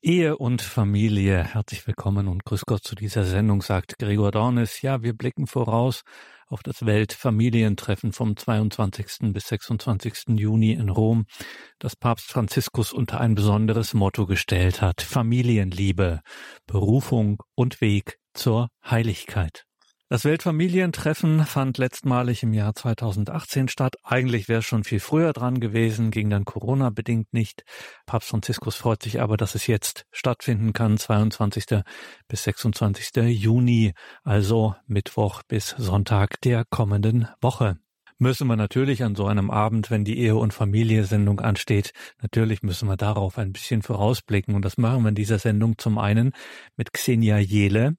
Ehe und Familie. Herzlich willkommen und grüß Gott zu dieser Sendung, sagt Gregor Dornis. Ja, wir blicken voraus auf das Weltfamilientreffen vom 22. bis 26. Juni in Rom, das Papst Franziskus unter ein besonderes Motto gestellt hat. Familienliebe, Berufung und Weg zur Heiligkeit. Das Weltfamilientreffen fand letztmalig im Jahr 2018 statt. Eigentlich wäre es schon viel früher dran gewesen, ging dann Corona bedingt nicht. Papst Franziskus freut sich aber, dass es jetzt stattfinden kann, 22. bis 26. Juni, also Mittwoch bis Sonntag der kommenden Woche müssen wir natürlich an so einem Abend, wenn die Ehe- und Familie-Sendung ansteht, natürlich müssen wir darauf ein bisschen vorausblicken. Und das machen wir in dieser Sendung zum einen mit Xenia Jele.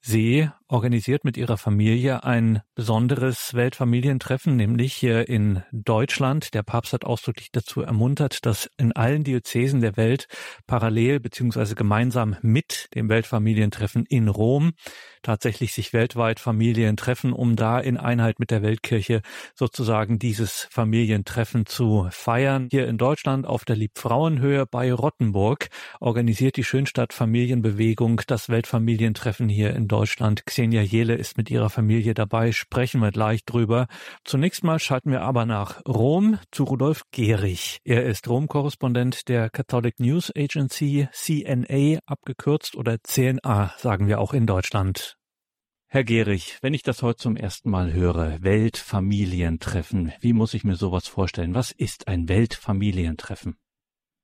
Sie organisiert mit ihrer Familie ein besonderes Weltfamilientreffen, nämlich hier in Deutschland. Der Papst hat ausdrücklich dazu ermuntert, dass in allen Diözesen der Welt parallel beziehungsweise gemeinsam mit dem Weltfamilientreffen in Rom tatsächlich sich weltweit Familien treffen, um da in Einheit mit der Weltkirche sozusagen dieses Familientreffen zu feiern. Hier in Deutschland auf der Liebfrauenhöhe bei Rottenburg organisiert die Schönstadt Familienbewegung das Weltfamilientreffen hier in Deutschland. Xenia Jele ist mit ihrer Familie dabei, sprechen wir gleich drüber. Zunächst mal schalten wir aber nach Rom zu Rudolf Gehrig. Er ist Rom-Korrespondent der Catholic News Agency, CNA abgekürzt oder CNA sagen wir auch in Deutschland. Herr Gehrig, wenn ich das heute zum ersten Mal höre, Weltfamilientreffen, wie muss ich mir sowas vorstellen? Was ist ein Weltfamilientreffen?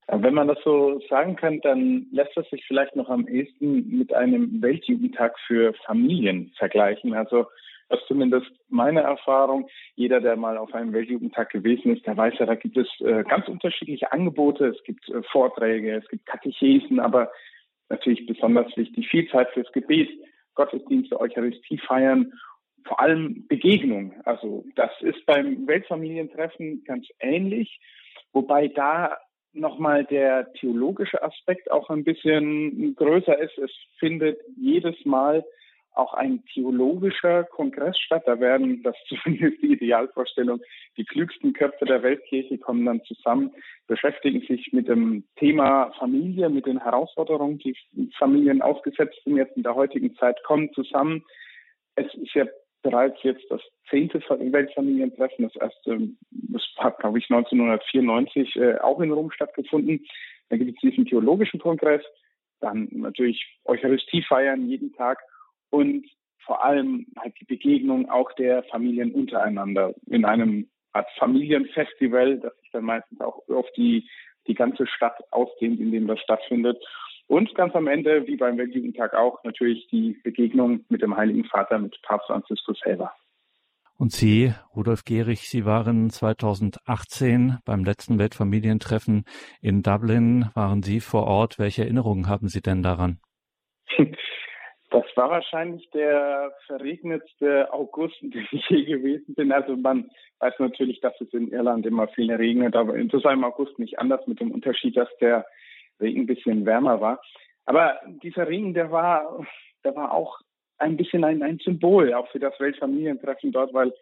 Wenn man das so sagen kann, dann lässt es sich vielleicht noch am ehesten mit einem Weltjugendtag für Familien vergleichen. Also das ist zumindest meine Erfahrung. Jeder, der mal auf einem Weltjugendtag gewesen ist, der weiß ja, da gibt es äh, ganz unterschiedliche Angebote. Es gibt äh, Vorträge, es gibt Katechesen, aber natürlich besonders wichtig, viel Zeit fürs Gebet, Gottesdienste, Eucharistie feiern, vor allem Begegnung. Also das ist beim Weltfamilientreffen ganz ähnlich, wobei da nochmal der theologische Aspekt auch ein bisschen größer ist. Es findet jedes Mal auch ein theologischer Kongress statt. Da werden, das ist zumindest die Idealvorstellung, die klügsten Köpfe der Weltkirche kommen dann zusammen, beschäftigen sich mit dem Thema Familie, mit den Herausforderungen, die Familien ausgesetzt sind jetzt in der heutigen Zeit, kommen zusammen. Es ist ja bereits jetzt das zehnte Weltfamilientreffen. Das erste, das hat, glaube ich, 1994 äh, auch in Rom stattgefunden. Dann gibt es diesen theologischen Kongress, dann natürlich Eucharistie feiern jeden Tag und vor allem halt die Begegnung auch der Familien untereinander in einem Art Familienfestival, das sich dann meistens auch auf die, die ganze Stadt ausdehnt, in dem das stattfindet. Und ganz am Ende, wie beim Weltjugendtag auch, natürlich die Begegnung mit dem Heiligen Vater, mit Papst Franziskus selber. Und Sie, Rudolf Gehrig, Sie waren 2018 beim letzten Weltfamilientreffen in Dublin. Waren Sie vor Ort? Welche Erinnerungen haben Sie denn daran? Das war wahrscheinlich der verregnetste August, dem ich je gewesen bin. Also man weiß natürlich, dass es in Irland immer viel regnet, aber in so einem August nicht anders mit dem Unterschied, dass der Regen ein bisschen wärmer war. Aber dieser Regen, der war, der war auch ein bisschen ein, ein Symbol, auch für das Weltfamilientreffen dort, weil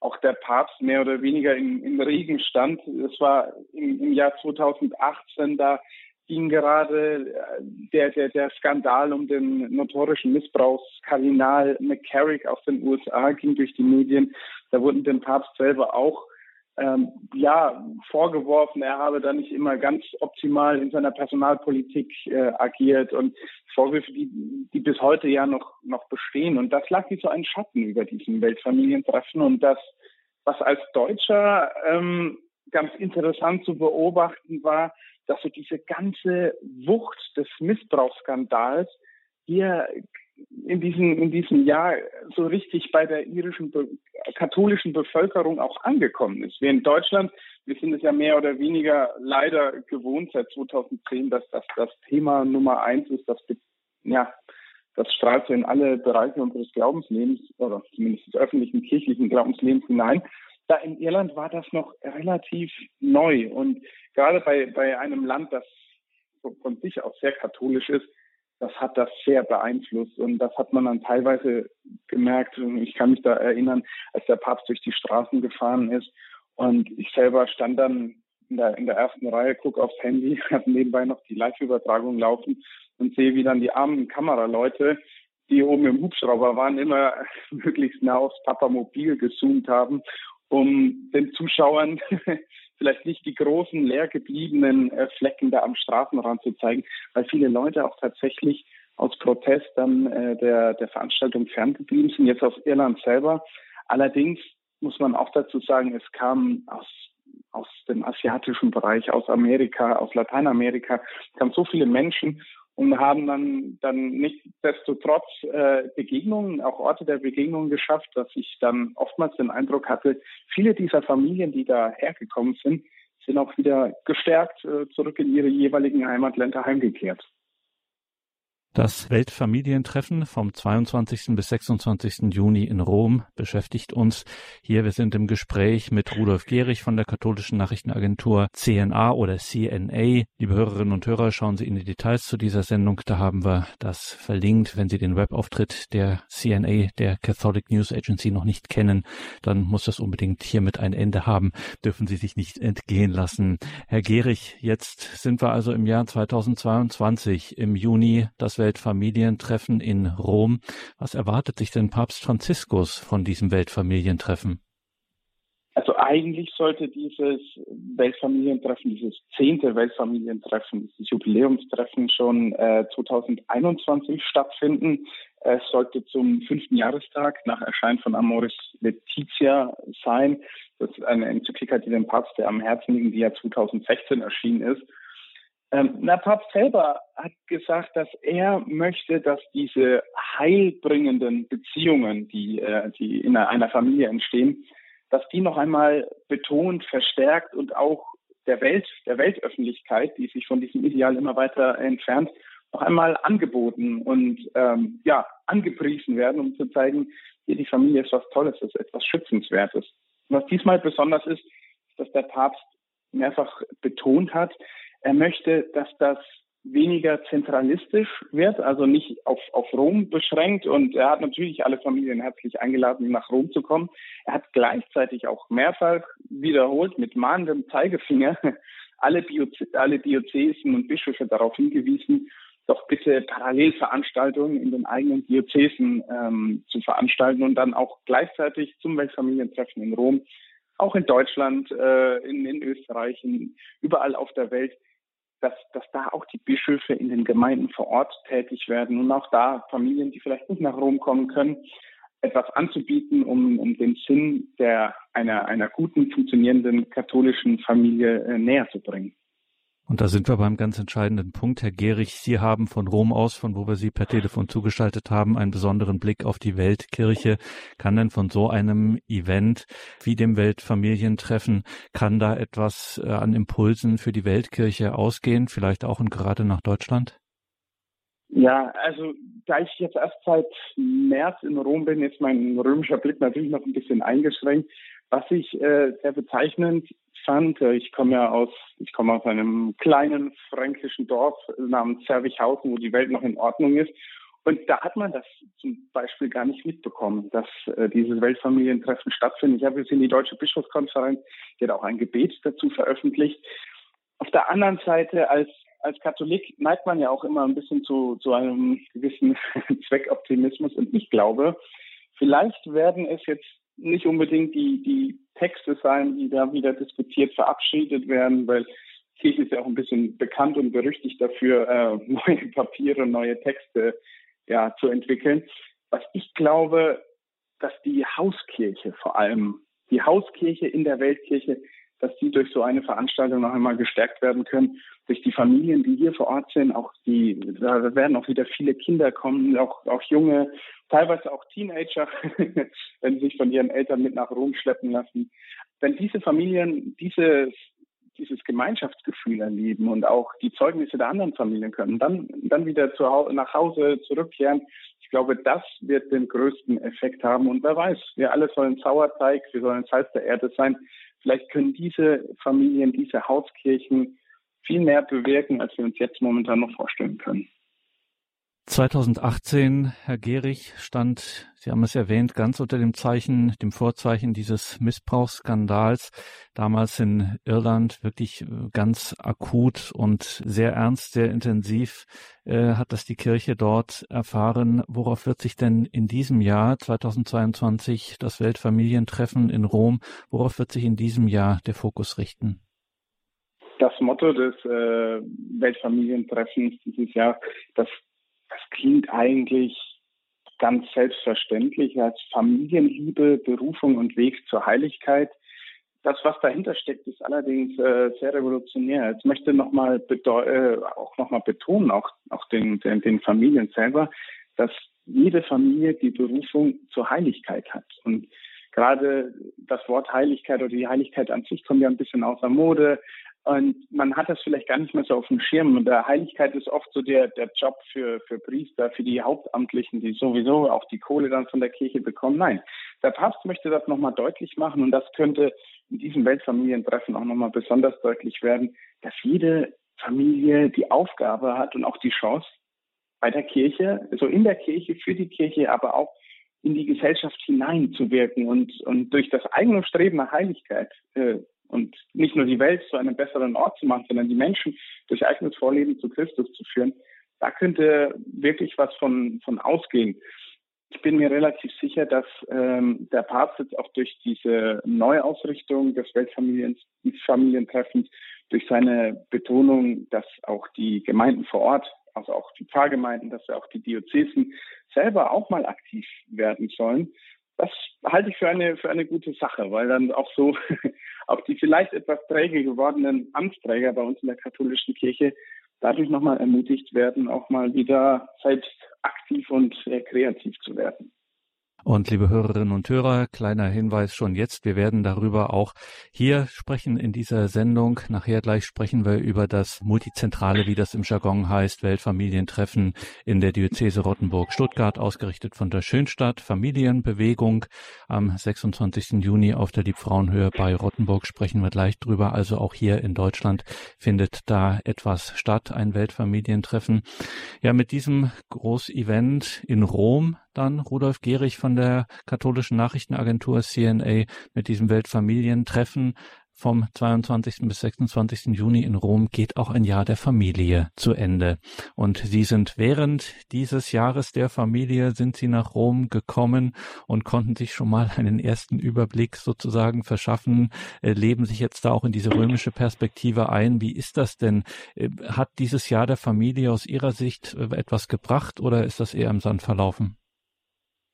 auch der Papst mehr oder weniger im, im Regen stand. Es war im, im Jahr 2018, da ging gerade äh, der, der, der Skandal um den notorischen Missbrauchskardinal McCarrick aus den USA ging durch die Medien. Da wurden dem Papst selber auch ähm, ja, vorgeworfen, er habe da nicht immer ganz optimal in seiner Personalpolitik äh, agiert und Vorwürfe, die, die bis heute ja noch, noch bestehen. Und das lag wie so ein Schatten über diesen Weltfamilientreffen. Und das, was als Deutscher ähm, ganz interessant zu beobachten war, dass so diese ganze Wucht des Missbrauchsskandals hier in diesem, in diesem Jahr so richtig bei der irischen Be katholischen Bevölkerung auch angekommen ist. Wir in Deutschland, wir sind es ja mehr oder weniger leider gewohnt seit 2010, dass das das Thema Nummer eins ist, das ja, das strahlt so in alle Bereiche unseres Glaubenslebens oder zumindest des öffentlichen kirchlichen Glaubenslebens hinein. Da in Irland war das noch relativ neu und gerade bei, bei einem Land, das von sich aus sehr katholisch ist, das hat das sehr beeinflusst und das hat man dann teilweise gemerkt. Ich kann mich da erinnern, als der Papst durch die Straßen gefahren ist und ich selber stand dann in der, in der ersten Reihe, gucke aufs Handy, habe nebenbei noch die Live-Übertragung laufen und sehe, wie dann die armen Kameraleute, die oben im Hubschrauber waren, immer möglichst nah aufs Papamobil gezoomt haben, um den Zuschauern vielleicht nicht die großen leer gebliebenen äh, Flecken da am Straßenrand zu zeigen, weil viele Leute auch tatsächlich aus Protest dann äh, der, der Veranstaltung ferngeblieben sind, jetzt aus Irland selber. Allerdings muss man auch dazu sagen, es kam aus aus dem asiatischen Bereich, aus Amerika, aus Lateinamerika, kamen so viele Menschen und haben dann, dann nichtsdestotrotz äh, Begegnungen, auch Orte der Begegnung geschafft, dass ich dann oftmals den Eindruck hatte, viele dieser Familien, die da hergekommen sind, sind auch wieder gestärkt äh, zurück in ihre jeweiligen Heimatländer heimgekehrt. Das Weltfamilientreffen vom 22. bis 26. Juni in Rom beschäftigt uns. Hier, wir sind im Gespräch mit Rudolf Gehrig von der katholischen Nachrichtenagentur CNA oder CNA. Liebe Hörerinnen und Hörer, schauen Sie in die Details zu dieser Sendung. Da haben wir das verlinkt. Wenn Sie den Webauftritt der CNA, der Catholic News Agency, noch nicht kennen, dann muss das unbedingt hiermit ein Ende haben. Dürfen Sie sich nicht entgehen lassen. Herr Gehrig, jetzt sind wir also im Jahr 2022 im Juni. Das Weltfamilientreffen in Rom. Was erwartet sich denn Papst Franziskus von diesem Weltfamilientreffen? Also eigentlich sollte dieses Weltfamilientreffen, dieses zehnte Weltfamilientreffen, dieses Jubiläumstreffen schon äh, 2021 stattfinden. Es sollte zum fünften Jahrestag nach Erscheinen von Amoris Laetitia sein. Das ist eine Enzyklika, die dem Papst, der am Herzen liegt, die ja 2016 erschienen ist. Ähm, na, Papst selber hat gesagt, dass er möchte, dass diese heilbringenden Beziehungen, die, äh, die in einer Familie entstehen, dass die noch einmal betont, verstärkt und auch der Welt, der Weltöffentlichkeit, die sich von diesem Ideal immer weiter entfernt, noch einmal angeboten und ähm, ja angepriesen werden, um zu zeigen, hier die Familie ist was Tolles, ist etwas Schützenswertes. Und was diesmal besonders ist, ist, dass der Papst mehrfach betont hat, er möchte, dass das weniger zentralistisch wird, also nicht auf, auf Rom beschränkt. Und er hat natürlich alle Familien herzlich eingeladen, nach Rom zu kommen. Er hat gleichzeitig auch mehrfach wiederholt mit mahnendem Zeigefinger alle, alle Diözesen und Bischöfe darauf hingewiesen, doch bitte Parallelveranstaltungen in den eigenen Diözesen ähm, zu veranstalten und dann auch gleichzeitig zum Weltfamilientreffen in Rom, auch in Deutschland, äh, in, in Österreich, in, überall auf der Welt dass, dass da auch die Bischöfe in den Gemeinden vor Ort tätig werden und auch da Familien, die vielleicht nicht nach Rom kommen können, etwas anzubieten, um, um den Sinn der, einer, einer guten, funktionierenden katholischen Familie äh, näher zu bringen. Und da sind wir beim ganz entscheidenden Punkt. Herr Gehrig, Sie haben von Rom aus, von wo wir Sie per Telefon zugeschaltet haben, einen besonderen Blick auf die Weltkirche. Kann denn von so einem Event wie dem Weltfamilientreffen, kann da etwas äh, an Impulsen für die Weltkirche ausgehen, vielleicht auch und gerade nach Deutschland? Ja, also da ich jetzt erst seit März in Rom bin, ist mein römischer Blick natürlich noch ein bisschen eingeschränkt. Was ich äh, sehr bezeichnend fand, äh, ich komme ja aus, ich komme aus einem kleinen fränkischen Dorf namens Zerwichhausen, wo die Welt noch in Ordnung ist. Und da hat man das zum Beispiel gar nicht mitbekommen, dass äh, dieses Weltfamilientreffen stattfindet. Ich habe jetzt in die Deutsche Bischofskonferenz, die hat auch ein Gebet dazu veröffentlicht. Auf der anderen Seite, als, als Katholik neigt man ja auch immer ein bisschen zu, zu einem gewissen Zweckoptimismus. Und ich glaube, vielleicht werden es jetzt nicht unbedingt die, die Texte sein, die da wieder diskutiert, verabschiedet werden, weil Kirche ist ja auch ein bisschen bekannt und berüchtigt dafür, äh, neue Papiere, neue Texte ja, zu entwickeln. Was ich glaube, dass die Hauskirche vor allem, die Hauskirche in der Weltkirche dass die durch so eine Veranstaltung noch einmal gestärkt werden können. Durch die Familien, die hier vor Ort sind, auch die, da werden auch wieder viele Kinder kommen, auch, auch junge, teilweise auch Teenager, wenn sie sich von ihren Eltern mit nach Rom schleppen lassen. Wenn diese Familien dieses, dieses Gemeinschaftsgefühl erleben und auch die Zeugnisse der anderen Familien können, dann, dann wieder zu, nach Hause zurückkehren. Ich glaube, das wird den größten Effekt haben. Und wer weiß, wir alle sollen Sauerteig, wir sollen Salz der Erde sein. Vielleicht können diese Familien, diese Hauskirchen viel mehr bewirken, als wir uns jetzt momentan noch vorstellen können. 2018, Herr Gehrig, stand, Sie haben es erwähnt, ganz unter dem Zeichen, dem Vorzeichen dieses Missbrauchsskandals. Damals in Irland wirklich äh, ganz akut und sehr ernst, sehr intensiv äh, hat das die Kirche dort erfahren. Worauf wird sich denn in diesem Jahr 2022 das Weltfamilientreffen in Rom, worauf wird sich in diesem Jahr der Fokus richten? Das Motto des äh, Weltfamilientreffens dieses Jahr, das das klingt eigentlich ganz selbstverständlich als Familienliebe, Berufung und Weg zur Heiligkeit. Das, was dahinter steckt, ist allerdings äh, sehr revolutionär. Ich möchte noch mal äh, auch nochmal betonen, auch, auch den, den, den Familien selber, dass jede Familie die Berufung zur Heiligkeit hat. Und gerade das Wort Heiligkeit oder die Heiligkeit an sich kommt ja ein bisschen außer Mode. Und man hat das vielleicht gar nicht mehr so auf dem Schirm. Und der Heiligkeit ist oft so der, der Job für, für Priester, für die Hauptamtlichen, die sowieso auch die Kohle dann von der Kirche bekommen. Nein, der Papst möchte das nochmal deutlich machen und das könnte in diesem Weltfamilientreffen auch nochmal besonders deutlich werden, dass jede Familie die Aufgabe hat und auch die Chance, bei der Kirche, so also in der Kirche, für die Kirche, aber auch in die Gesellschaft hineinzuwirken und, und durch das eigene Streben nach Heiligkeit äh, und nicht nur die Welt zu einem besseren Ort zu machen, sondern die Menschen durch eigenes Vorleben zu Christus zu führen, da könnte wirklich was von, von ausgehen. Ich bin mir relativ sicher, dass ähm, der Papst jetzt auch durch diese Neuausrichtung des Weltfamilientreffens, durch seine Betonung, dass auch die Gemeinden vor Ort, also auch die Pfarrgemeinden, dass auch die Diözesen selber auch mal aktiv werden sollen, das halte ich für eine, für eine gute Sache, weil dann auch so auch die vielleicht etwas träge gewordenen Amtsträger bei uns in der katholischen Kirche dadurch nochmal ermutigt werden, auch mal wieder selbst aktiv und kreativ zu werden. Und liebe Hörerinnen und Hörer, kleiner Hinweis schon jetzt, wir werden darüber auch hier sprechen in dieser Sendung. Nachher gleich sprechen wir über das Multizentrale, wie das im Jargon heißt, Weltfamilientreffen in der Diözese Rottenburg-Stuttgart, ausgerichtet von der Schönstadt Familienbewegung. Am 26. Juni auf der Liebfrauenhöhe bei Rottenburg sprechen wir gleich drüber. Also auch hier in Deutschland findet da etwas statt, ein Weltfamilientreffen. Ja, mit diesem Großevent in Rom dann Rudolf Gehrig von der katholischen Nachrichtenagentur CNA mit diesem Weltfamilientreffen vom 22. bis 26. Juni in Rom geht auch ein Jahr der Familie zu Ende. Und Sie sind während dieses Jahres der Familie sind Sie nach Rom gekommen und konnten sich schon mal einen ersten Überblick sozusagen verschaffen, äh, leben sich jetzt da auch in diese römische Perspektive ein. Wie ist das denn? Äh, hat dieses Jahr der Familie aus Ihrer Sicht äh, etwas gebracht oder ist das eher im Sand verlaufen?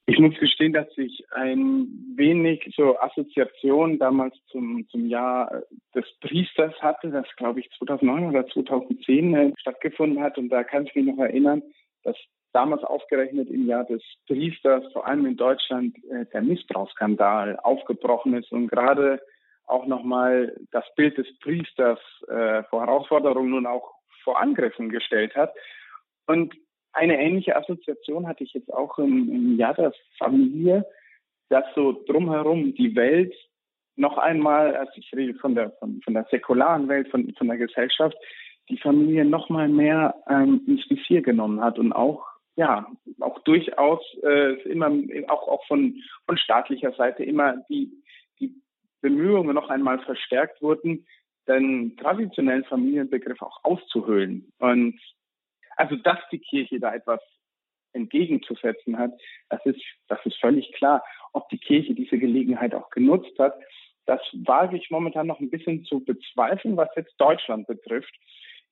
Ich muss gestehen, dass ich ein wenig so Assoziation damals zum, zum Jahr des Priesters hatte, das glaube ich 2009 oder 2010 äh, stattgefunden hat. Und da kann ich mich noch erinnern, dass damals aufgerechnet im Jahr des Priesters, vor allem in Deutschland, äh, der Missbrauchsskandal aufgebrochen ist und gerade auch nochmal das Bild des Priesters äh, vor Herausforderungen und auch vor Angriffen gestellt hat. Und eine ähnliche Assoziation hatte ich jetzt auch im, im Jahr der Familie, dass so drumherum die Welt noch einmal, also ich rede von der, von, von der säkularen Welt, von, von der Gesellschaft, die Familie noch mal mehr ähm, ins Visier genommen hat und auch ja auch durchaus äh, immer auch auch von von staatlicher Seite immer die die Bemühungen noch einmal verstärkt wurden, den traditionellen Familienbegriff auch auszuhöhlen. Und also, dass die Kirche da etwas entgegenzusetzen hat, das ist, das ist völlig klar. Ob die Kirche diese Gelegenheit auch genutzt hat, das wage ich momentan noch ein bisschen zu bezweifeln, was jetzt Deutschland betrifft.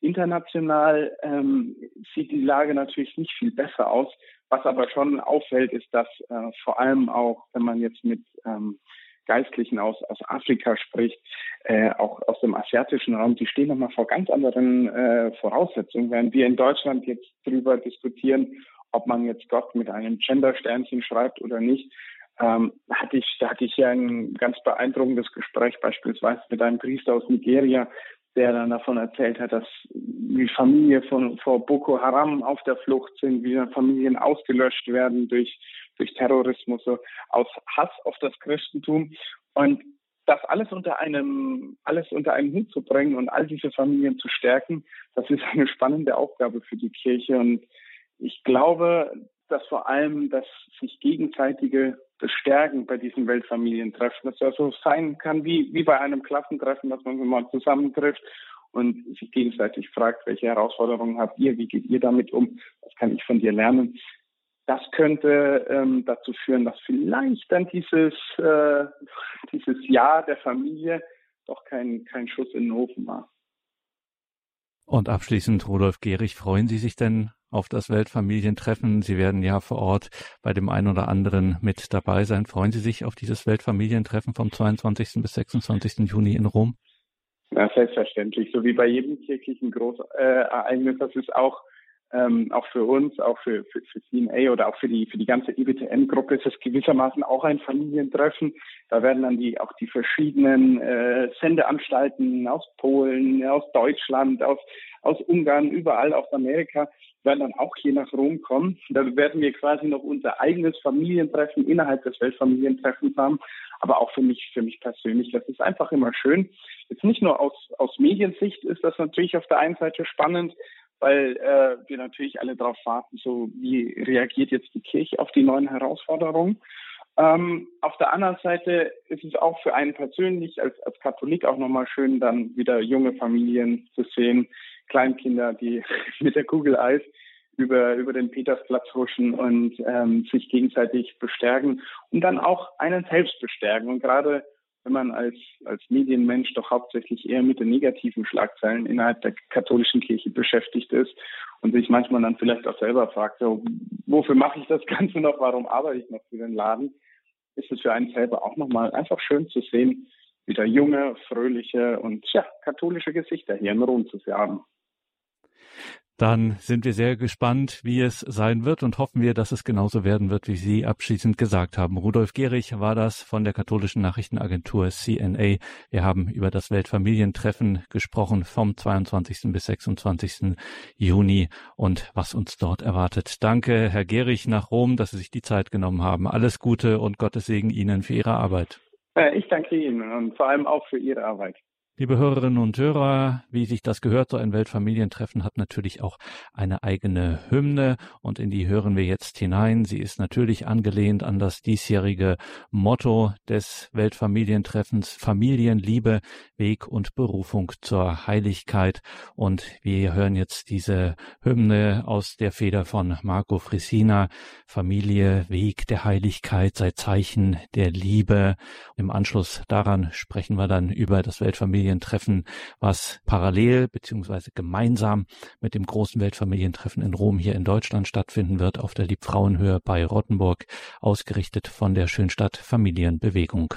International ähm, sieht die Lage natürlich nicht viel besser aus. Was aber schon auffällt, ist, dass äh, vor allem auch, wenn man jetzt mit ähm, Geistlichen aus, aus Afrika spricht, äh, auch aus dem asiatischen Raum, die stehen nochmal vor ganz anderen äh, Voraussetzungen. Während wir in Deutschland jetzt darüber diskutieren, ob man jetzt Gott mit einem Gender-Sternchen schreibt oder nicht, ähm, hatte ich, da hatte ich ja ein ganz beeindruckendes Gespräch beispielsweise mit einem Priester aus Nigeria, der dann davon erzählt hat, dass wie Familien von vor Boko Haram auf der Flucht sind, wie Familien ausgelöscht werden durch durch Terrorismus, so aus Hass auf das Christentum. Und das alles unter einem alles unter einen Hut zu bringen und all diese Familien zu stärken, das ist eine spannende Aufgabe für die Kirche. Und ich glaube, dass vor allem das sich gegenseitige Bestärken bei diesen Weltfamilientreffen, dass das so sein kann wie, wie bei einem Klassentreffen, dass man mal zusammentrifft und sich gegenseitig fragt, welche Herausforderungen habt ihr, wie geht ihr damit um, was kann ich von dir lernen. Das könnte ähm, dazu führen, dass vielleicht dann dieses, äh, dieses Jahr der Familie doch kein, kein Schuss in den Ofen war. Und abschließend, Rudolf Gehrig, freuen Sie sich denn auf das Weltfamilientreffen? Sie werden ja vor Ort bei dem einen oder anderen mit dabei sein. Freuen Sie sich auf dieses Weltfamilientreffen vom 22. bis 26. Juni in Rom? Ja, selbstverständlich. So wie bei jedem kirchlichen Großereignis. Das ist auch ähm, auch für uns, auch für, für, für CNA oder auch für die, für die ganze IBTN-Gruppe ist es gewissermaßen auch ein Familientreffen. Da werden dann die, auch die verschiedenen äh, Sendeanstalten aus Polen, aus Deutschland, aus, aus Ungarn, überall aus Amerika, werden dann auch hier nach Rom kommen. Da werden wir quasi noch unser eigenes Familientreffen innerhalb des Weltfamilientreffens haben. Aber auch für mich, für mich persönlich, das ist einfach immer schön. Jetzt nicht nur aus, aus Mediensicht ist das natürlich auf der einen Seite spannend, weil äh, wir natürlich alle darauf warten, so wie reagiert jetzt die Kirche auf die neuen Herausforderungen. Ähm, auf der anderen Seite ist es auch für einen persönlich als, als Katholik auch nochmal schön, dann wieder junge Familien zu sehen, Kleinkinder, die mit der Kugel Eis über, über den Petersplatz huschen und ähm, sich gegenseitig bestärken und dann auch einen selbst bestärken. Und gerade wenn man als, als Medienmensch doch hauptsächlich eher mit den negativen Schlagzeilen innerhalb der katholischen Kirche beschäftigt ist und sich manchmal dann vielleicht auch selber fragt, so, wofür mache ich das Ganze noch, warum arbeite ich noch für den Laden, ist es für einen selber auch nochmal einfach schön zu sehen, wieder junge, fröhliche und ja, katholische Gesichter hier in Rom zu haben. Dann sind wir sehr gespannt, wie es sein wird und hoffen wir, dass es genauso werden wird, wie Sie abschließend gesagt haben. Rudolf Gehrig war das von der katholischen Nachrichtenagentur CNA. Wir haben über das Weltfamilientreffen gesprochen vom 22. bis 26. Juni und was uns dort erwartet. Danke, Herr Gehrig, nach Rom, dass Sie sich die Zeit genommen haben. Alles Gute und Gottes Segen Ihnen für Ihre Arbeit. Ich danke Ihnen und vor allem auch für Ihre Arbeit. Liebe Hörerinnen und Hörer, wie sich das gehört, so ein Weltfamilientreffen hat natürlich auch eine eigene Hymne und in die hören wir jetzt hinein. Sie ist natürlich angelehnt an das diesjährige Motto des Weltfamilientreffens Familienliebe, Weg und Berufung zur Heiligkeit. Und wir hören jetzt diese Hymne aus der Feder von Marco Frisina. Familie, Weg der Heiligkeit sei Zeichen der Liebe. Im Anschluss daran sprechen wir dann über das Weltfamilientreffen Weltfamilientreffen, was parallel beziehungsweise gemeinsam mit dem großen Weltfamilientreffen in Rom hier in Deutschland stattfinden wird, auf der Liebfrauenhöhe bei Rottenburg, ausgerichtet von der Schönstadt Familienbewegung.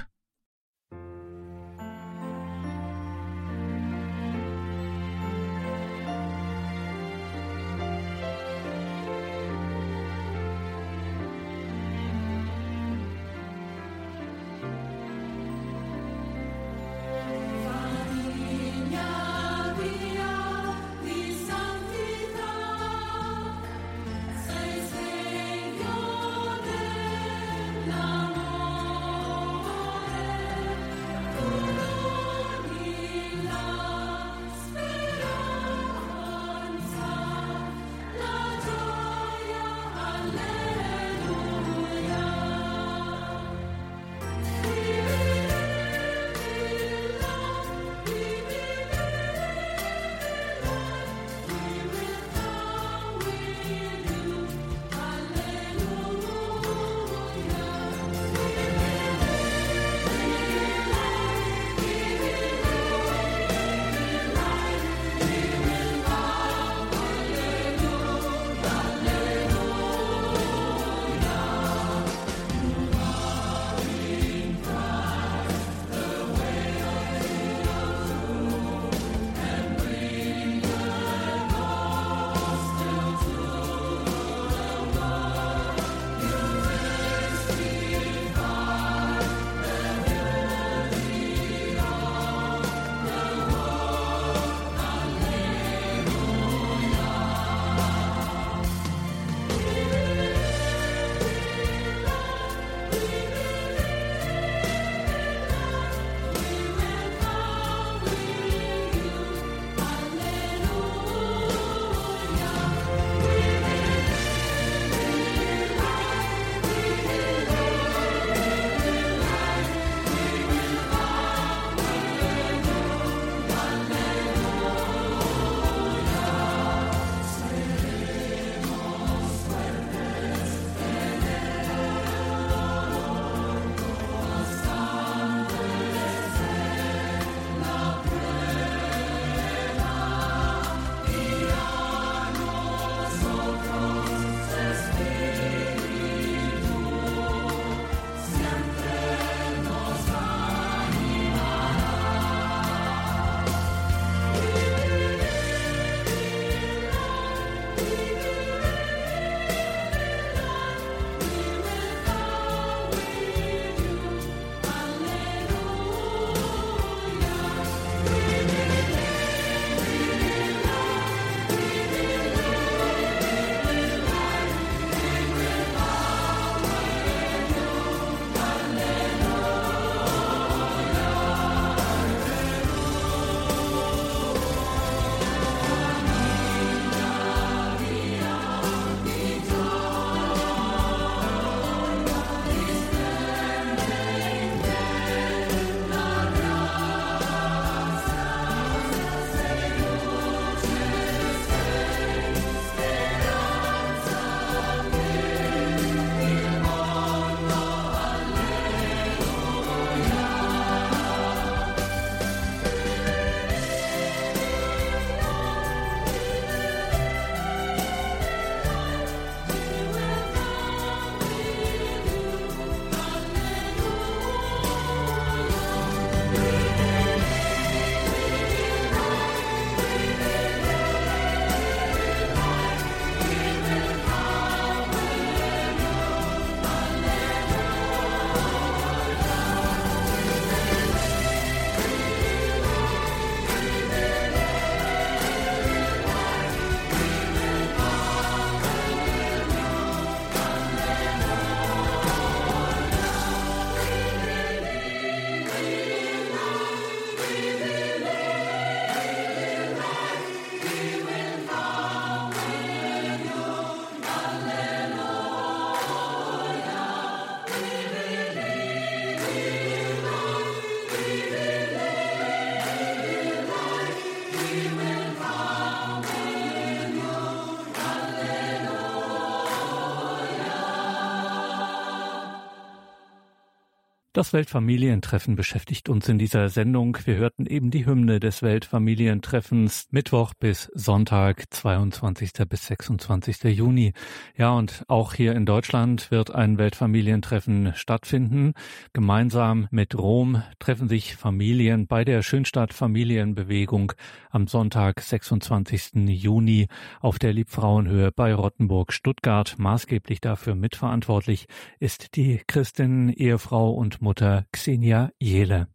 Das Weltfamilientreffen beschäftigt uns in dieser Sendung. Wir hörten eben die Hymne des Weltfamilientreffens Mittwoch bis Sonntag, 22. bis 26. Juni. Ja, und auch hier in Deutschland wird ein Weltfamilientreffen stattfinden. Gemeinsam mit Rom treffen sich Familien bei der Schönstadt Familienbewegung am Sonntag, 26. Juni auf der Liebfrauenhöhe bei Rottenburg, Stuttgart. Maßgeblich dafür mitverantwortlich ist die Christin, Ehefrau und Mutter Xenia Jele.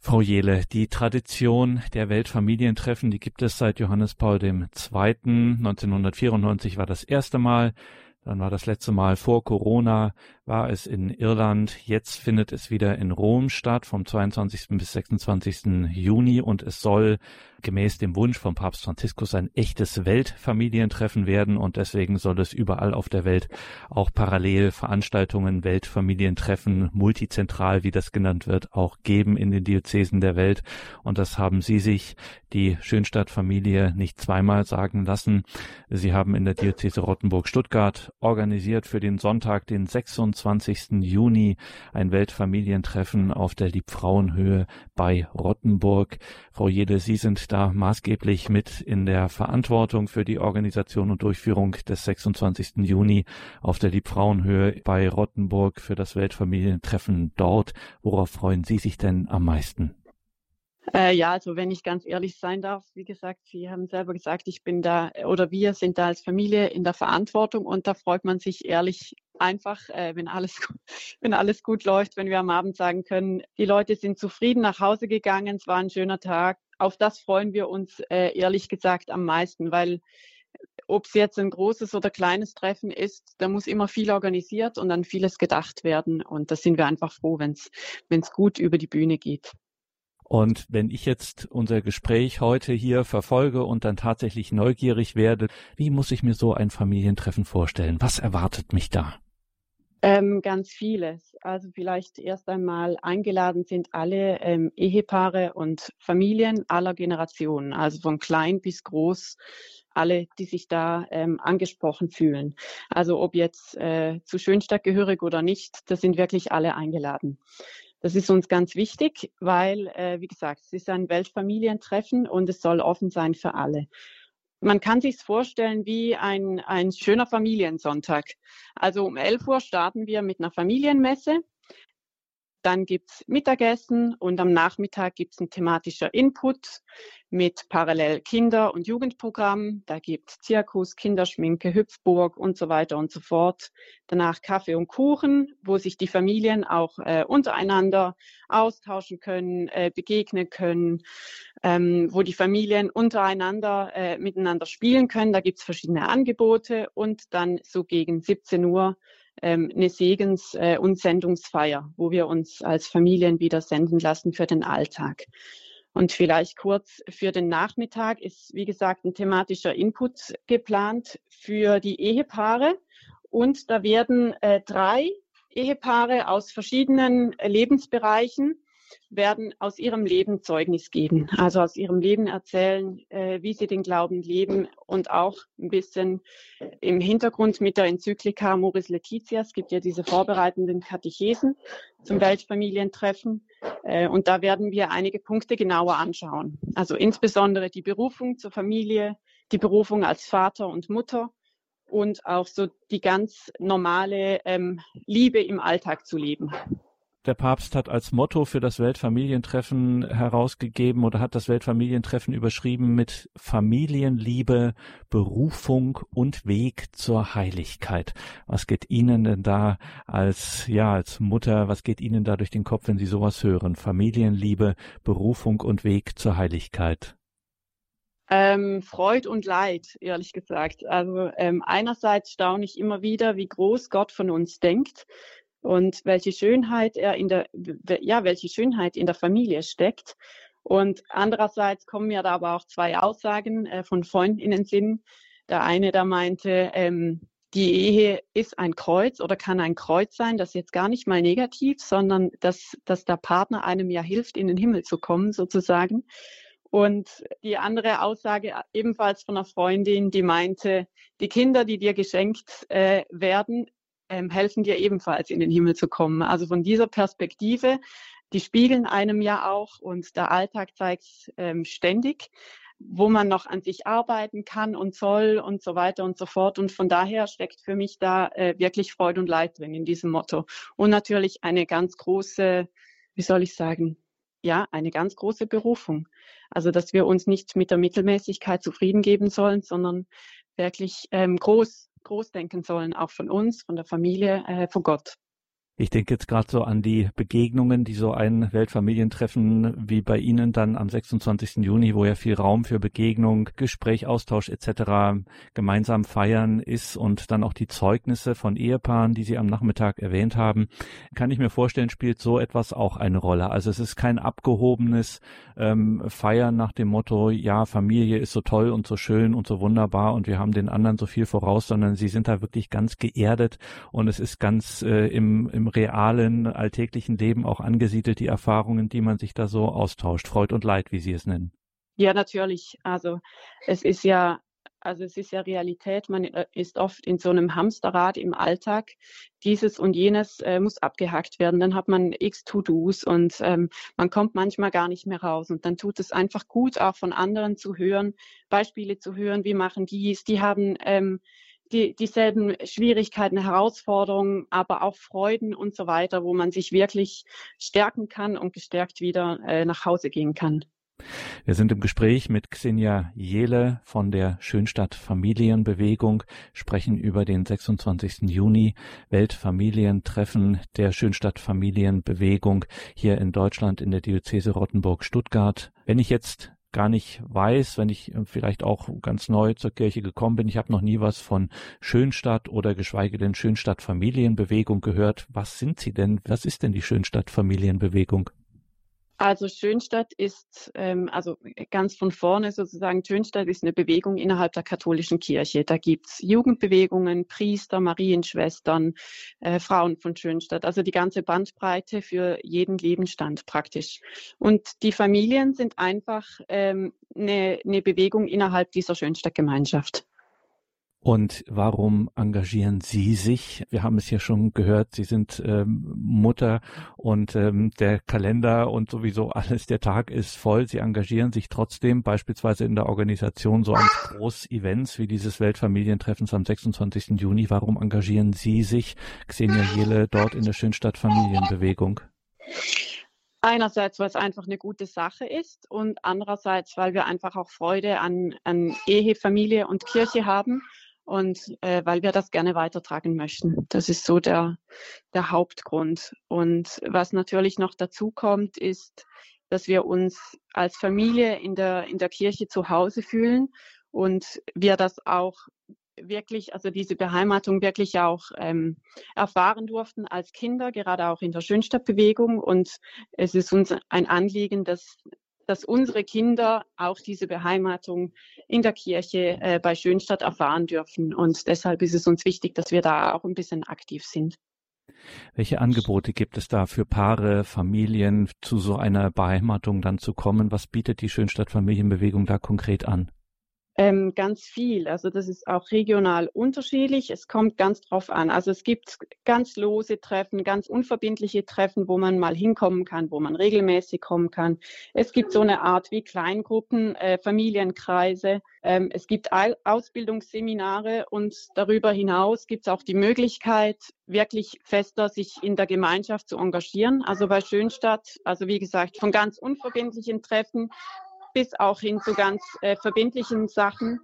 Frau Jele, die Tradition der Weltfamilientreffen, die gibt es seit Johannes Paul II. 1994 war das erste Mal. Dann war das letzte Mal vor Corona, war es in Irland. Jetzt findet es wieder in Rom statt, vom 22. bis 26. Juni. Und es soll gemäß dem Wunsch von Papst Franziskus ein echtes Weltfamilientreffen werden. Und deswegen soll es überall auf der Welt auch parallel Veranstaltungen, Weltfamilientreffen, multizentral, wie das genannt wird, auch geben in den Diözesen der Welt. Und das haben Sie sich, die Schönstadtfamilie, nicht zweimal sagen lassen. Sie haben in der Diözese Rottenburg-Stuttgart organisiert für den Sonntag, den 26. Juni, ein Weltfamilientreffen auf der Liebfrauenhöhe bei Rottenburg. Frau Jede, Sie sind da maßgeblich mit in der Verantwortung für die Organisation und Durchführung des 26. Juni auf der Liebfrauenhöhe bei Rottenburg für das Weltfamilientreffen dort. Worauf freuen Sie sich denn am meisten? Äh, ja, also wenn ich ganz ehrlich sein darf, wie gesagt, Sie haben selber gesagt, ich bin da oder wir sind da als Familie in der Verantwortung und da freut man sich ehrlich einfach, äh, wenn, alles, wenn alles gut läuft, wenn wir am Abend sagen können, die Leute sind zufrieden nach Hause gegangen, es war ein schöner Tag. Auf das freuen wir uns äh, ehrlich gesagt am meisten, weil ob es jetzt ein großes oder kleines Treffen ist, da muss immer viel organisiert und an vieles gedacht werden. Und da sind wir einfach froh, wenn es gut über die Bühne geht. Und wenn ich jetzt unser Gespräch heute hier verfolge und dann tatsächlich neugierig werde, wie muss ich mir so ein Familientreffen vorstellen? Was erwartet mich da? Ähm, ganz vieles. Also vielleicht erst einmal eingeladen sind alle ähm, Ehepaare und Familien aller Generationen, also von klein bis groß, alle, die sich da ähm, angesprochen fühlen. Also ob jetzt äh, zu Schönstadt gehörig oder nicht, da sind wirklich alle eingeladen. Das ist uns ganz wichtig, weil, äh, wie gesagt, es ist ein Weltfamilientreffen und es soll offen sein für alle. Man kann sich vorstellen wie ein, ein schöner Familiensonntag. Also um 11 Uhr starten wir mit einer Familienmesse. Dann gibt's Mittagessen und am Nachmittag gibt's ein thematischer Input mit parallel Kinder- und Jugendprogramm. Da gibt's Zirkus, Kinderschminke, Hüpfburg und so weiter und so fort. Danach Kaffee und Kuchen, wo sich die Familien auch äh, untereinander austauschen können, äh, begegnen können, ähm, wo die Familien untereinander äh, miteinander spielen können. Da gibt's verschiedene Angebote und dann so gegen 17 Uhr eine Segens- äh, und Sendungsfeier, wo wir uns als Familien wieder senden lassen für den Alltag. Und vielleicht kurz für den Nachmittag ist, wie gesagt, ein thematischer Input geplant für die Ehepaare. Und da werden äh, drei Ehepaare aus verschiedenen Lebensbereichen werden aus ihrem Leben Zeugnis geben, also aus ihrem Leben erzählen, äh, wie sie den Glauben leben und auch ein bisschen im Hintergrund mit der Enzyklika Moris Laetitia. Es gibt ja diese vorbereitenden Katechesen zum Weltfamilientreffen äh, und da werden wir einige Punkte genauer anschauen. Also insbesondere die Berufung zur Familie, die Berufung als Vater und Mutter und auch so die ganz normale ähm, Liebe im Alltag zu leben der Papst hat als Motto für das Weltfamilientreffen herausgegeben oder hat das Weltfamilientreffen überschrieben mit Familienliebe, Berufung und Weg zur Heiligkeit. Was geht Ihnen denn da als, ja, als Mutter, was geht Ihnen da durch den Kopf, wenn Sie sowas hören? Familienliebe, Berufung und Weg zur Heiligkeit. Ähm, Freud und Leid, ehrlich gesagt. Also ähm, einerseits staune ich immer wieder, wie groß Gott von uns denkt und welche Schönheit er in der, ja, welche Schönheit in der Familie steckt. Und andererseits kommen mir da aber auch zwei Aussagen äh, von Freunden in den Sinn. Der eine, der meinte, ähm, die Ehe ist ein Kreuz oder kann ein Kreuz sein, das ist jetzt gar nicht mal negativ, sondern dass, dass der Partner einem ja hilft, in den Himmel zu kommen, sozusagen. Und die andere Aussage ebenfalls von einer Freundin, die meinte, die Kinder, die dir geschenkt äh, werden, ähm, helfen dir ebenfalls in den Himmel zu kommen. Also von dieser Perspektive, die spiegeln einem ja auch und der Alltag zeigt ähm, ständig, wo man noch an sich arbeiten kann und soll und so weiter und so fort. Und von daher steckt für mich da äh, wirklich Freude und Leid drin in diesem Motto. Und natürlich eine ganz große, wie soll ich sagen, ja, eine ganz große Berufung. Also, dass wir uns nicht mit der Mittelmäßigkeit zufrieden geben sollen, sondern wirklich ähm, groß, groß denken sollen, auch von uns, von der Familie, äh, von Gott. Ich denke jetzt gerade so an die Begegnungen, die so ein Weltfamilientreffen wie bei Ihnen dann am 26. Juni, wo ja viel Raum für Begegnung, Gespräch, Austausch etc. gemeinsam feiern ist und dann auch die Zeugnisse von Ehepaaren, die Sie am Nachmittag erwähnt haben, kann ich mir vorstellen, spielt so etwas auch eine Rolle. Also es ist kein abgehobenes ähm, Feiern nach dem Motto, ja, Familie ist so toll und so schön und so wunderbar und wir haben den anderen so viel voraus, sondern Sie sind da wirklich ganz geerdet und es ist ganz äh, im, im realen, alltäglichen Leben auch angesiedelt, die Erfahrungen, die man sich da so austauscht, Freud und Leid, wie Sie es nennen. Ja, natürlich. Also es ist ja, also es ist ja Realität. Man äh, ist oft in so einem Hamsterrad im Alltag. Dieses und jenes äh, muss abgehakt werden. Dann hat man x To-Dos und ähm, man kommt manchmal gar nicht mehr raus. Und dann tut es einfach gut, auch von anderen zu hören, Beispiele zu hören, wie machen die es. Die haben ähm, die, dieselben Schwierigkeiten, Herausforderungen, aber auch Freuden und so weiter, wo man sich wirklich stärken kann und gestärkt wieder äh, nach Hause gehen kann. Wir sind im Gespräch mit Xenia Jele von der Schönstadt Familienbewegung, sprechen über den 26. Juni Weltfamilientreffen der Schönstadt Familienbewegung hier in Deutschland in der Diözese Rottenburg-Stuttgart. Wenn ich jetzt gar nicht weiß, wenn ich äh, vielleicht auch ganz neu zur Kirche gekommen bin. Ich habe noch nie was von Schönstadt oder geschweige denn Schönstadt Familienbewegung gehört. Was sind sie denn? Was ist denn die Schönstadt Familienbewegung? Also Schönstadt ist, ähm, also ganz von vorne sozusagen, Schönstadt ist eine Bewegung innerhalb der katholischen Kirche. Da gibt's Jugendbewegungen, Priester, Marienschwestern, äh, Frauen von Schönstadt, also die ganze Bandbreite für jeden Lebensstand praktisch. Und die Familien sind einfach ähm, eine, eine Bewegung innerhalb dieser Schönstadtgemeinschaft. Und warum engagieren Sie sich? Wir haben es ja schon gehört, Sie sind ähm, Mutter und ähm, der Kalender und sowieso alles, der Tag ist voll. Sie engagieren sich trotzdem beispielsweise in der Organisation so eines Groß-Events wie dieses Weltfamilientreffens am 26. Juni. Warum engagieren Sie sich, Xenia Jele, dort in der Schönstadt Familienbewegung? Einerseits, weil es einfach eine gute Sache ist und andererseits, weil wir einfach auch Freude an, an Ehe, Familie und Kirche haben und äh, weil wir das gerne weitertragen möchten. Das ist so der, der Hauptgrund. Und was natürlich noch dazu kommt, ist, dass wir uns als Familie in der, in der Kirche zu Hause fühlen und wir das auch wirklich, also diese Beheimatung wirklich auch ähm, erfahren durften als Kinder, gerade auch in der Schönstadtbewegung. Und es ist uns ein Anliegen, dass dass unsere Kinder auch diese Beheimatung in der Kirche äh, bei Schönstadt erfahren dürfen. Und deshalb ist es uns wichtig, dass wir da auch ein bisschen aktiv sind. Welche Angebote gibt es da für Paare, Familien, zu so einer Beheimatung dann zu kommen? Was bietet die Schönstadt Familienbewegung da konkret an? Ähm, ganz viel. Also das ist auch regional unterschiedlich. Es kommt ganz drauf an. Also es gibt ganz lose Treffen, ganz unverbindliche Treffen, wo man mal hinkommen kann, wo man regelmäßig kommen kann. Es gibt so eine Art wie Kleingruppen, äh, Familienkreise. Ähm, es gibt Ausbildungsseminare und darüber hinaus gibt es auch die Möglichkeit, wirklich fester sich in der Gemeinschaft zu engagieren. Also bei Schönstadt, also wie gesagt, von ganz unverbindlichen Treffen bis auch hin zu ganz äh, verbindlichen Sachen.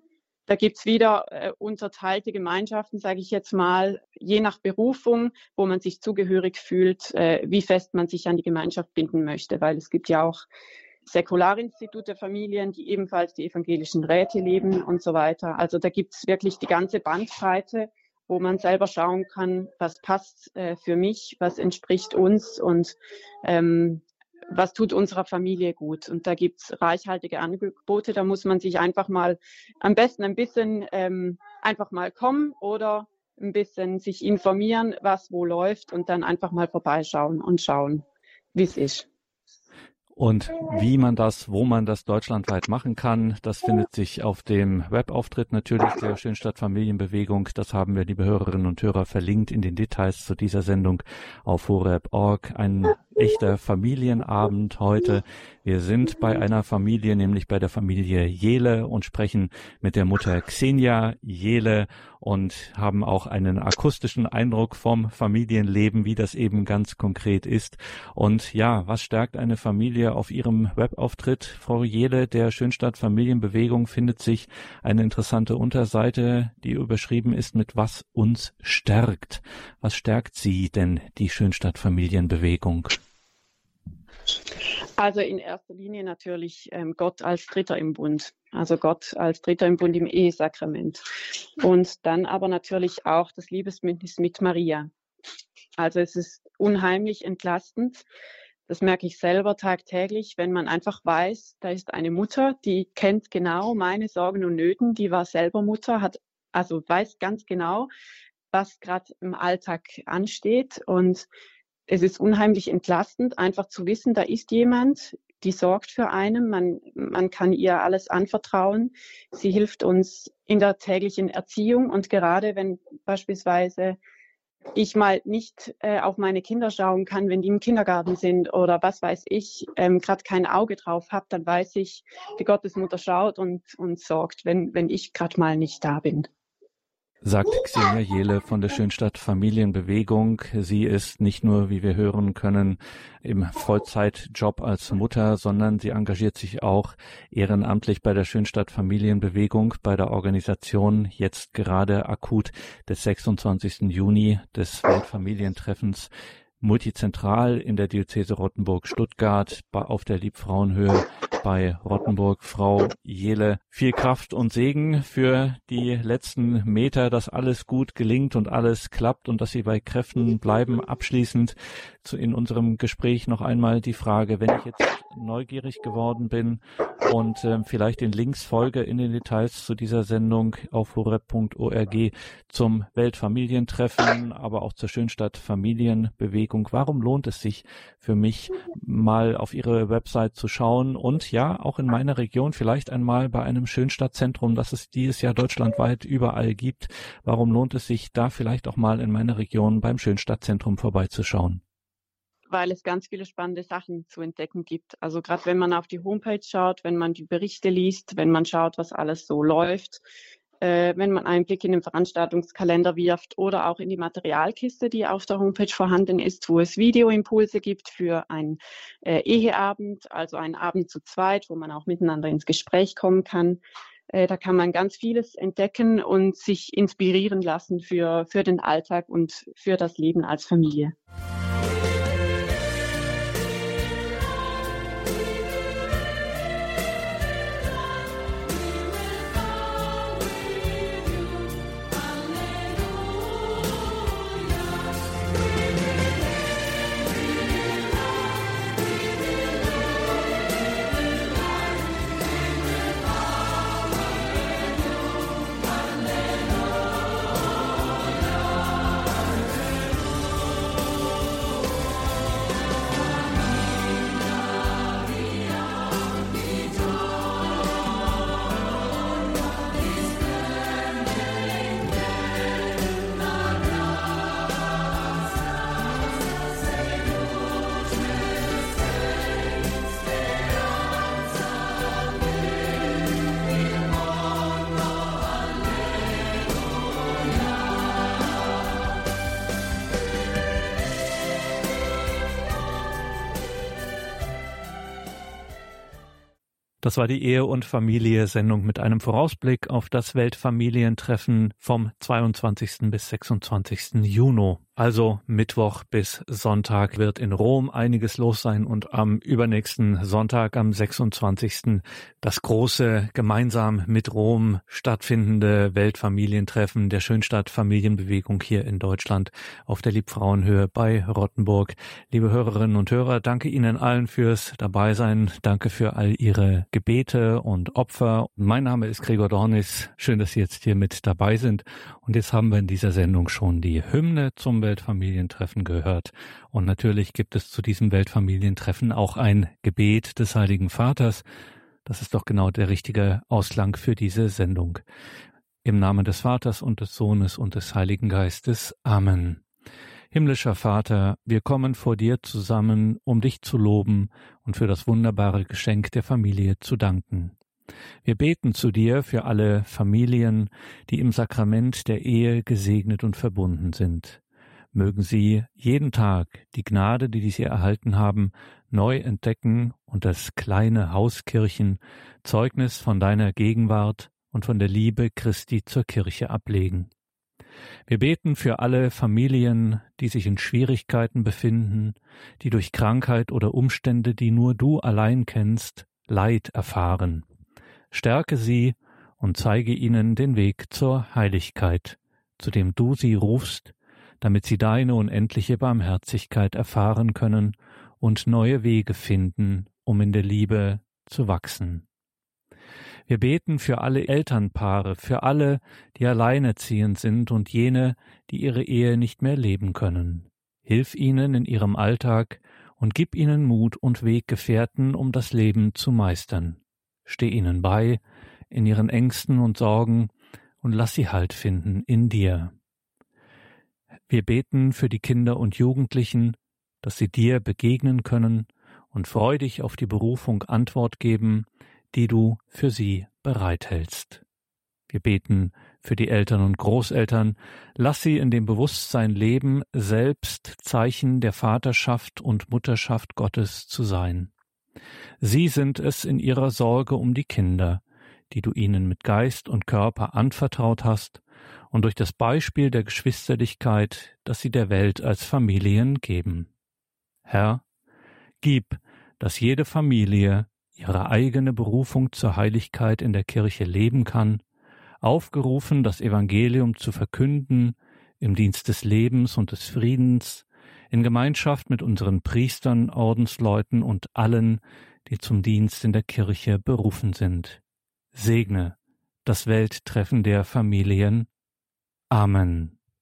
Da gibt's wieder äh, unterteilte Gemeinschaften, sage ich jetzt mal, je nach Berufung, wo man sich zugehörig fühlt, äh, wie fest man sich an die Gemeinschaft binden möchte. Weil es gibt ja auch Säkularinstitute Familien, die ebenfalls die evangelischen Räte leben und so weiter. Also da gibt's wirklich die ganze Bandbreite, wo man selber schauen kann, was passt äh, für mich, was entspricht uns und ähm, was tut unserer Familie gut. Und da gibt's reichhaltige Angebote. Da muss man sich einfach mal am besten ein bisschen ähm, einfach mal kommen oder ein bisschen sich informieren, was wo läuft und dann einfach mal vorbeischauen und schauen, wie es ist. Und wie man das, wo man das deutschlandweit machen kann, das findet sich auf dem Webauftritt natürlich der Schönstadt Familienbewegung. Das haben wir, liebe Hörerinnen und Hörer, verlinkt in den Details zu dieser Sendung auf horeb.org. Ein echter Familienabend heute. Wir sind bei einer Familie, nämlich bei der Familie Jele und sprechen mit der Mutter Xenia Jele und haben auch einen akustischen Eindruck vom Familienleben, wie das eben ganz konkret ist. Und ja, was stärkt eine Familie auf ihrem Webauftritt? Frau Jele der Schönstadt Familienbewegung findet sich eine interessante Unterseite, die überschrieben ist mit was uns stärkt. Was stärkt Sie denn, die Schönstadt Familienbewegung? Also in erster Linie natürlich ähm, Gott als Dritter im Bund, also Gott als Dritter im Bund im Ehesakrament. Und dann aber natürlich auch das Liebesbündnis mit Maria. Also es ist unheimlich entlastend. Das merke ich selber tagtäglich, wenn man einfach weiß, da ist eine Mutter, die kennt genau meine Sorgen und Nöten, die war selber Mutter, hat also weiß ganz genau, was gerade im Alltag ansteht und es ist unheimlich entlastend, einfach zu wissen, da ist jemand, die sorgt für einen, man, man kann ihr alles anvertrauen. Sie hilft uns in der täglichen Erziehung. Und gerade wenn beispielsweise ich mal nicht äh, auf meine Kinder schauen kann, wenn die im Kindergarten sind oder was weiß ich, ähm, gerade kein Auge drauf habe, dann weiß ich, die Gottesmutter schaut und, und sorgt, wenn, wenn ich gerade mal nicht da bin sagt Xenia Jele von der Schönstadt Familienbewegung. Sie ist nicht nur, wie wir hören können, im Vollzeitjob als Mutter, sondern sie engagiert sich auch ehrenamtlich bei der Schönstadt Familienbewegung, bei der Organisation jetzt gerade akut des 26. Juni des Weltfamilientreffens multizentral in der Diözese Rottenburg-Stuttgart auf der Liebfrauenhöhe bei Rottenburg. Frau Jele, viel Kraft und Segen für die letzten Meter, dass alles gut gelingt und alles klappt und dass Sie bei Kräften bleiben. Abschließend zu, in unserem Gespräch noch einmal die Frage, wenn ich jetzt neugierig geworden bin und äh, vielleicht den Links folge in den Details zu dieser Sendung auf horeb.org zum Weltfamilientreffen, aber auch zur Schönstadt Familienbewegung. Warum lohnt es sich für mich mal auf Ihre Website zu schauen und ja, auch in meiner Region vielleicht einmal bei einem Schönstadtzentrum, das es dieses Jahr deutschlandweit überall gibt. Warum lohnt es sich da vielleicht auch mal in meiner Region beim Schönstadtzentrum vorbeizuschauen? weil es ganz viele spannende Sachen zu entdecken gibt. Also gerade wenn man auf die Homepage schaut, wenn man die Berichte liest, wenn man schaut, was alles so läuft, äh, wenn man einen Blick in den Veranstaltungskalender wirft oder auch in die Materialkiste, die auf der Homepage vorhanden ist, wo es Videoimpulse gibt für einen äh, Eheabend, also einen Abend zu zweit, wo man auch miteinander ins Gespräch kommen kann. Äh, da kann man ganz vieles entdecken und sich inspirieren lassen für, für den Alltag und für das Leben als Familie. Das war die Ehe und Familie Sendung mit einem Vorausblick auf das Weltfamilientreffen vom 22. bis 26. Juni. Also Mittwoch bis Sonntag wird in Rom einiges los sein und am übernächsten Sonntag, am 26. das große gemeinsam mit Rom stattfindende Weltfamilientreffen der Schönstadt Familienbewegung hier in Deutschland auf der Liebfrauenhöhe bei Rottenburg. Liebe Hörerinnen und Hörer, danke Ihnen allen fürs Dabeisein. Danke für all Ihre Gebete und Opfer. Mein Name ist Gregor Dornis. Schön, dass Sie jetzt hier mit dabei sind. Und jetzt haben wir in dieser Sendung schon die Hymne zum Weltfamilientreffen gehört. Und natürlich gibt es zu diesem Weltfamilientreffen auch ein Gebet des Heiligen Vaters. Das ist doch genau der richtige Ausklang für diese Sendung. Im Namen des Vaters und des Sohnes und des Heiligen Geistes. Amen. Himmlischer Vater, wir kommen vor dir zusammen, um dich zu loben und für das wunderbare Geschenk der Familie zu danken. Wir beten zu dir für alle Familien, die im Sakrament der Ehe gesegnet und verbunden sind. Mögen sie jeden Tag die Gnade, die sie erhalten haben, neu entdecken und das kleine Hauskirchen Zeugnis von deiner Gegenwart und von der Liebe Christi zur Kirche ablegen. Wir beten für alle Familien, die sich in Schwierigkeiten befinden, die durch Krankheit oder Umstände, die nur du allein kennst, Leid erfahren. Stärke sie und zeige ihnen den Weg zur Heiligkeit, zu dem du sie rufst, damit sie deine unendliche Barmherzigkeit erfahren können und neue Wege finden, um in der Liebe zu wachsen. Wir beten für alle Elternpaare, für alle, die alleinerziehend sind und jene, die ihre Ehe nicht mehr leben können. Hilf ihnen in ihrem Alltag und gib ihnen Mut und Weggefährten, um das Leben zu meistern. Steh ihnen bei in ihren Ängsten und Sorgen und lass sie Halt finden in dir. Wir beten für die Kinder und Jugendlichen, dass sie dir begegnen können und freudig auf die Berufung Antwort geben, die du für sie bereithältst. Wir beten für die Eltern und Großeltern, lass sie in dem Bewusstsein leben, selbst Zeichen der Vaterschaft und Mutterschaft Gottes zu sein. Sie sind es in ihrer Sorge um die Kinder, die du ihnen mit Geist und Körper anvertraut hast, und durch das Beispiel der Geschwisterlichkeit, das sie der Welt als Familien geben. Herr, gib, dass jede Familie ihre eigene Berufung zur Heiligkeit in der Kirche leben kann, aufgerufen, das Evangelium zu verkünden, im Dienst des Lebens und des Friedens, in Gemeinschaft mit unseren Priestern, Ordensleuten und allen, die zum Dienst in der Kirche berufen sind. Segne das Welttreffen der Familien. Amen.